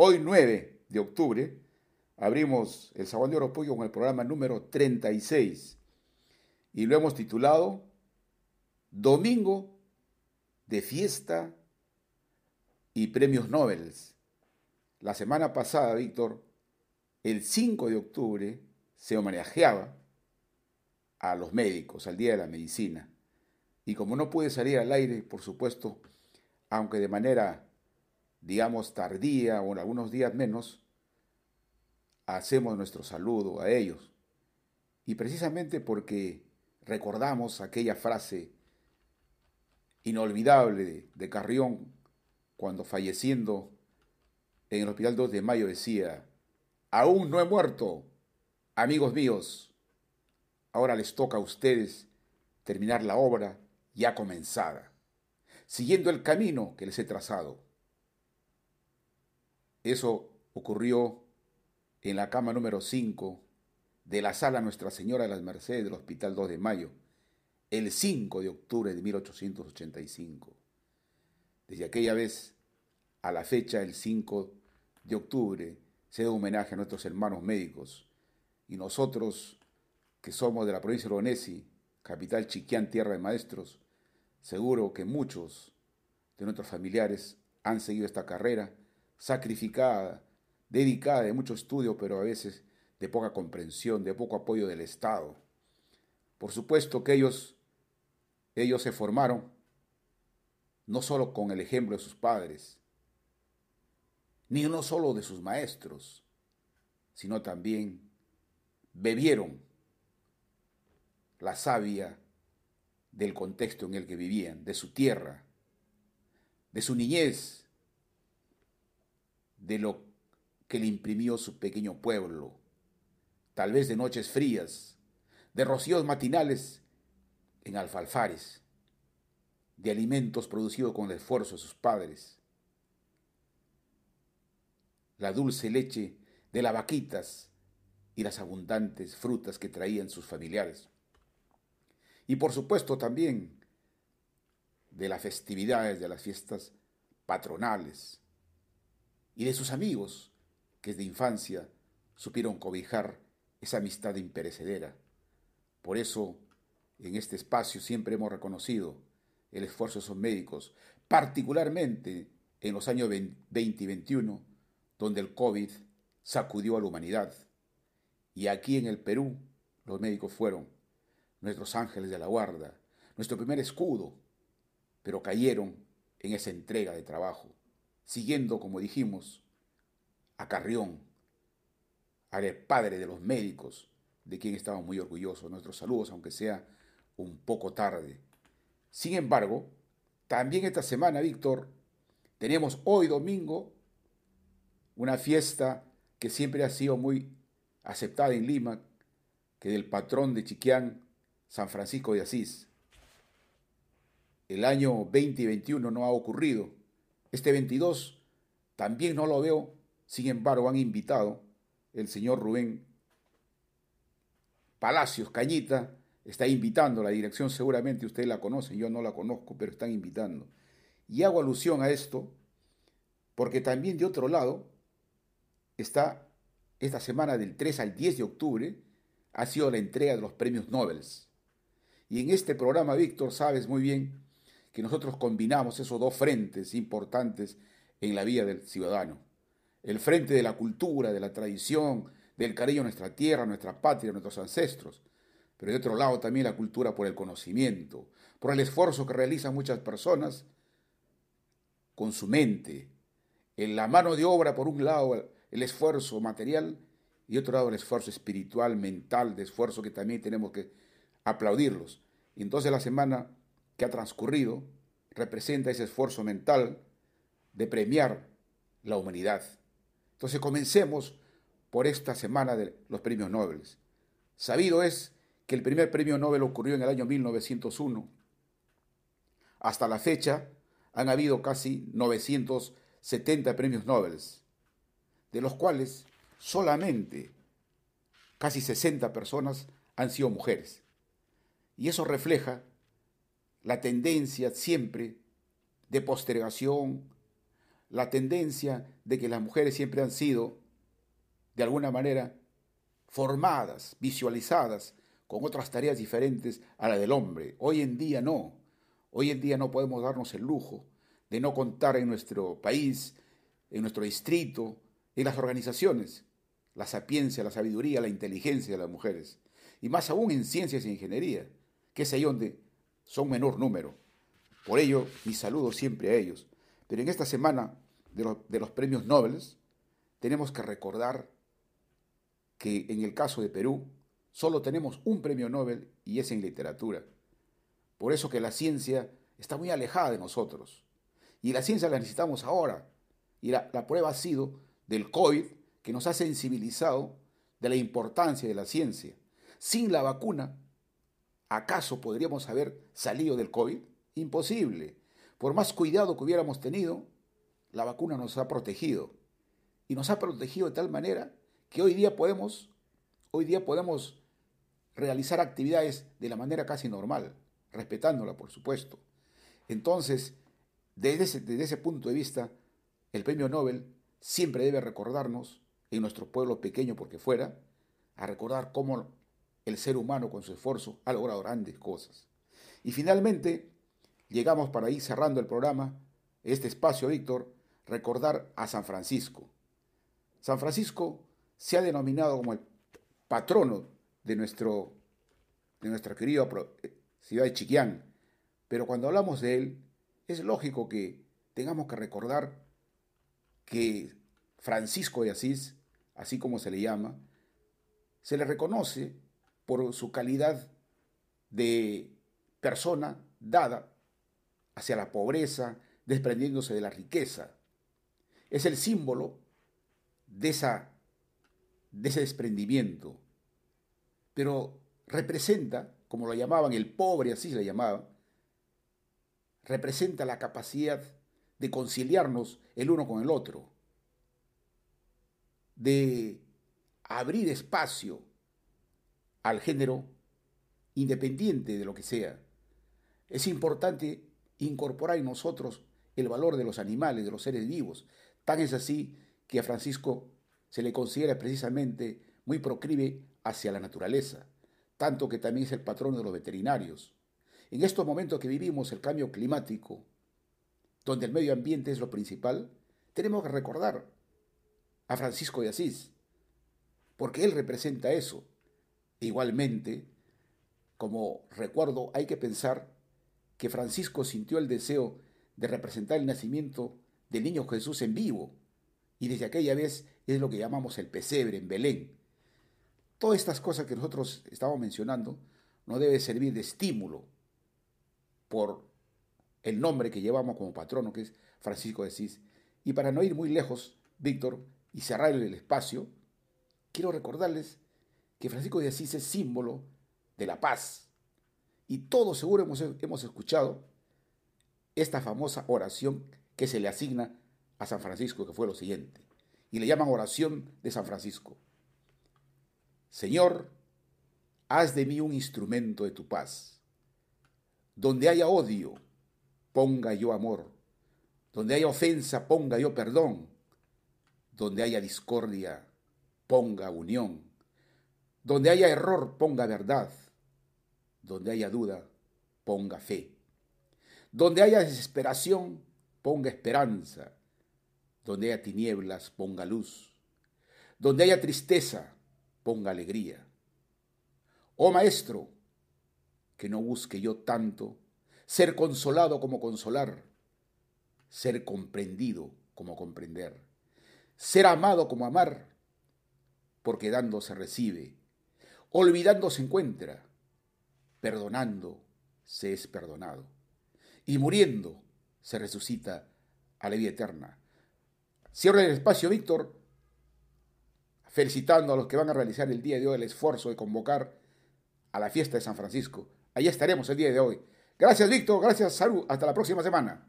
Hoy 9 de octubre abrimos el Sabón de Oro con el programa número 36 y lo hemos titulado Domingo de fiesta y premios Nobel. La semana pasada, Víctor, el 5 de octubre se homenajeaba a los médicos, al Día de la Medicina. Y como no pude salir al aire, por supuesto, aunque de manera, digamos, tardía o en algunos días menos, hacemos nuestro saludo a ellos. Y precisamente porque recordamos aquella frase inolvidable de Carrión cuando falleciendo en el Hospital 2 de Mayo decía, aún no he muerto, amigos míos, ahora les toca a ustedes terminar la obra ya comenzada, siguiendo el camino que les he trazado. Eso ocurrió en la cama número 5 de la sala Nuestra Señora de las Mercedes del Hospital 2 de Mayo, el 5 de octubre de 1885. Desde aquella vez a la fecha, el 5 de octubre, se da homenaje a nuestros hermanos médicos y nosotros, que somos de la provincia de capital Chiquián, tierra de maestros, seguro que muchos de nuestros familiares han seguido esta carrera sacrificada, dedicada de mucho estudio, pero a veces de poca comprensión, de poco apoyo del Estado. Por supuesto que ellos, ellos se formaron no solo con el ejemplo de sus padres, ni no solo de sus maestros, sino también bebieron la savia del contexto en el que vivían, de su tierra, de su niñez, de lo que le imprimió su pequeño pueblo, tal vez de noches frías, de rocíos matinales en alfalfares, de alimentos producidos con el esfuerzo de sus padres, la dulce leche de las vaquitas y las abundantes frutas que traían sus familiares. Y por supuesto también de las festividades, de las fiestas patronales y de sus amigos que desde infancia supieron cobijar esa amistad imperecedera. Por eso, en este espacio siempre hemos reconocido el esfuerzo de esos médicos, particularmente en los años 20 y 21, donde el COVID sacudió a la humanidad. Y aquí en el Perú, los médicos fueron nuestros ángeles de la guarda, nuestro primer escudo, pero cayeron en esa entrega de trabajo, siguiendo, como dijimos, a Carrión, al padre de los médicos, de quien estamos muy orgullosos. Nuestros saludos, aunque sea un poco tarde. Sin embargo, también esta semana, Víctor, tenemos hoy domingo una fiesta que siempre ha sido muy aceptada en Lima, que del patrón de Chiquián, San Francisco de Asís. El año 2021 no ha ocurrido. Este 22 también no lo veo. Sin embargo, han invitado el señor Rubén Palacios Cañita. Está invitando, la dirección seguramente ustedes la conocen, yo no la conozco, pero están invitando. Y hago alusión a esto porque también de otro lado está esta semana del 3 al 10 de octubre, ha sido la entrega de los premios Nobel. Y en este programa, Víctor, sabes muy bien que nosotros combinamos esos dos frentes importantes en la vida del ciudadano. El frente de la cultura, de la tradición, del cariño a nuestra tierra, a nuestra patria, a nuestros ancestros. Pero de otro lado también la cultura por el conocimiento, por el esfuerzo que realizan muchas personas con su mente. En la mano de obra, por un lado, el esfuerzo material y otro lado el esfuerzo espiritual, mental, de esfuerzo que también tenemos que aplaudirlos. Entonces la semana que ha transcurrido representa ese esfuerzo mental de premiar la humanidad. Entonces comencemos por esta semana de los premios Nobel. Sabido es que el primer premio Nobel ocurrió en el año 1901. Hasta la fecha han habido casi 970 premios Nobel de los cuales solamente casi 60 personas han sido mujeres. Y eso refleja la tendencia siempre de postergación, la tendencia de que las mujeres siempre han sido, de alguna manera, formadas, visualizadas con otras tareas diferentes a la del hombre. Hoy en día no. Hoy en día no podemos darnos el lujo de no contar en nuestro país, en nuestro distrito, en las organizaciones, la sapiencia, la sabiduría, la inteligencia de las mujeres. Y más aún en ciencias e ingeniería, que es ahí donde son menor número. Por ello, mi saludo siempre a ellos. Pero en esta semana de, los premios Nobel, tenemos que recordar que en el caso de Perú solo tenemos un premio Nobel y es en literatura. Por eso que la ciencia está muy alejada de nosotros. Y la ciencia la necesitamos ahora. Y la, la prueba ha sido del COVID que nos ha sensibilizado de la importancia de la ciencia. Sin la vacuna, ¿acaso podríamos haber salido del COVID? Imposible. Por más cuidado que hubiéramos tenido, la vacuna nos ha protegido. Y nos ha protegido de tal manera que hoy día podemos, hoy día podemos realizar actividades de la manera casi normal, respetándola, por supuesto. Entonces, desde ese, desde ese punto de vista, el premio Nobel siempre debe recordarnos, en nuestro pueblo pequeño porque fuera, a recordar cómo el ser humano con su esfuerzo ha logrado grandes cosas. Y finalmente, llegamos para ir cerrando el programa, este espacio, Víctor, recordar a San Francisco. San Francisco se ha denominado como el patrono de, nuestro, de nuestra querida ciudad de Chiquián, pero cuando hablamos de él, es lógico que tengamos que recordar que Francisco de Asís, así como se le llama, se le reconoce por su calidad de persona dada hacia la pobreza, desprendiéndose de la riqueza. Es el símbolo de esa de ese desprendimiento, pero representa, como lo llamaban el pobre, así se le llamaba, representa la capacidad de conciliarnos el uno con el otro, de abrir espacio al género independiente de lo que sea. Es importante incorporar en nosotros el valor de los animales, de los seres vivos. Tan es así que a Francisco se le considera precisamente muy proclive hacia la naturaleza, tanto que también es el patrón de los veterinarios. En estos momentos que vivimos el cambio climático, donde el medio ambiente es lo principal, tenemos que recordar a Francisco de Asís, porque él representa eso. Igualmente, como recuerdo, hay que pensar que Francisco sintió el deseo de representar el nacimiento del niño Jesús en vivo, y desde aquella vez es lo que llamamos el pesebre en Belén. Todas estas cosas que nosotros estamos mencionando no debe servir de estímulo por el nombre que llevamos como patrono, que es Francisco de Asís. Y para no ir muy lejos, Víctor, y cerrar el espacio, quiero recordarles que Francisco de Asís es símbolo de la paz. Y todos seguro hemos, hemos escuchado esta famosa oración que se le asigna a San Francisco, que fue lo siguiente, y le llaman oración de San Francisco. Señor, haz de mí un instrumento de tu paz. Donde haya odio, ponga yo amor. Donde haya ofensa, ponga yo perdón. Donde haya discordia, ponga unión. Donde haya error, ponga verdad. Donde haya duda, ponga fe. Donde haya desesperación, ponga esperanza. Donde haya tinieblas, ponga luz. Donde haya tristeza, ponga alegría. Oh Maestro, que no busque yo tanto ser consolado como consolar, ser comprendido como comprender, ser amado como amar, porque dando se recibe, olvidando se encuentra, perdonando se es perdonado, y muriendo se resucita a la vida eterna. Cierra el espacio, Víctor, felicitando a los que van a realizar el día de hoy el esfuerzo de convocar a la fiesta de San Francisco. Allí estaremos el día de hoy. Gracias, Víctor. Gracias, Salud. Hasta la próxima semana.